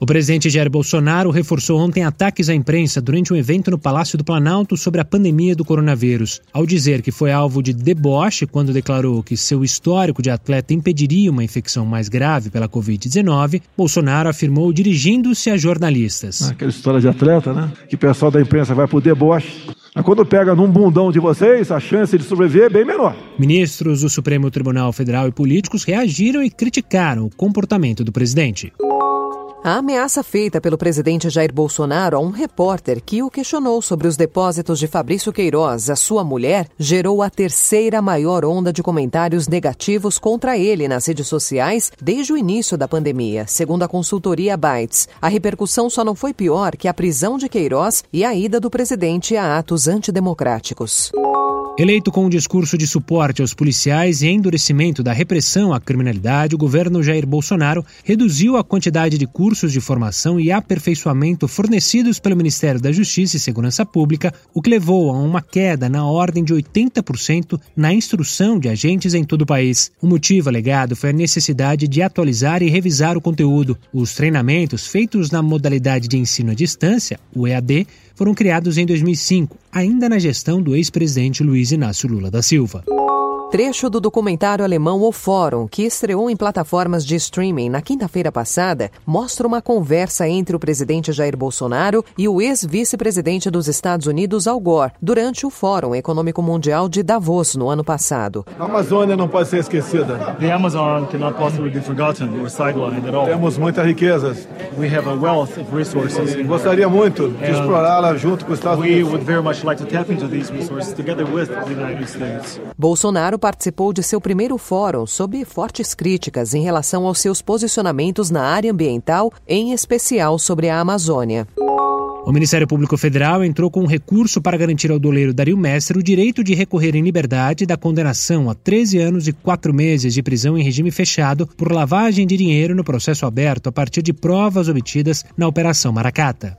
O presidente Jair Bolsonaro reforçou ontem ataques à imprensa durante um evento no Palácio do Planalto sobre a pandemia do coronavírus. Ao dizer que foi alvo de deboche quando declarou que seu histórico de atleta impediria uma infecção mais grave pela Covid-19, Bolsonaro afirmou dirigindo-se a jornalistas. Aquela história de atleta, né? Que o pessoal da imprensa vai pro deboche. Mas quando pega num bundão de vocês, a chance de sobreviver é bem menor. Ministros do Supremo Tribunal Federal e políticos reagiram e criticaram o comportamento do presidente. A ameaça feita pelo presidente Jair Bolsonaro a um repórter que o questionou sobre os depósitos de Fabrício Queiroz, a sua mulher, gerou a terceira maior onda de comentários negativos contra ele nas redes sociais desde o início da pandemia, segundo a consultoria Bytes. A repercussão só não foi pior que a prisão de Queiroz e a ida do presidente a atos antidemocráticos. Eleito com um discurso de suporte aos policiais e endurecimento da repressão à criminalidade, o governo Jair Bolsonaro reduziu a quantidade de cursos de formação e aperfeiçoamento fornecidos pelo Ministério da Justiça e Segurança Pública, o que levou a uma queda na ordem de 80% na instrução de agentes em todo o país. O motivo alegado foi a necessidade de atualizar e revisar o conteúdo. Os treinamentos feitos na modalidade de ensino à distância, o EAD, foram criados em 2005, ainda na gestão do ex-presidente Luiz Inácio Lula da Silva. Trecho do documentário alemão O Fórum, que estreou em plataformas de streaming na quinta-feira passada, mostra uma conversa entre o presidente Jair Bolsonaro e o ex-vice-presidente dos Estados Unidos, Al Gore, durante o Fórum Econômico Mundial de Davos no ano passado. A Amazônia não pode ser esquecida. The Amazon cannot possibly be forgotten or sidelined at all. Temos muitas riquezas. We have a wealth of resources. Gostaria muito de explorá-la junto com os Estados We Unidos. would very much like to tap into these resources together with the United States. Bolsonaro participou de seu primeiro fórum sob fortes críticas em relação aos seus posicionamentos na área ambiental, em especial sobre a Amazônia. O Ministério Público Federal entrou com um recurso para garantir ao doleiro Dario Mestre o direito de recorrer em liberdade da condenação a 13 anos e 4 meses de prisão em regime fechado por lavagem de dinheiro no processo aberto a partir de provas obtidas na Operação Maracata.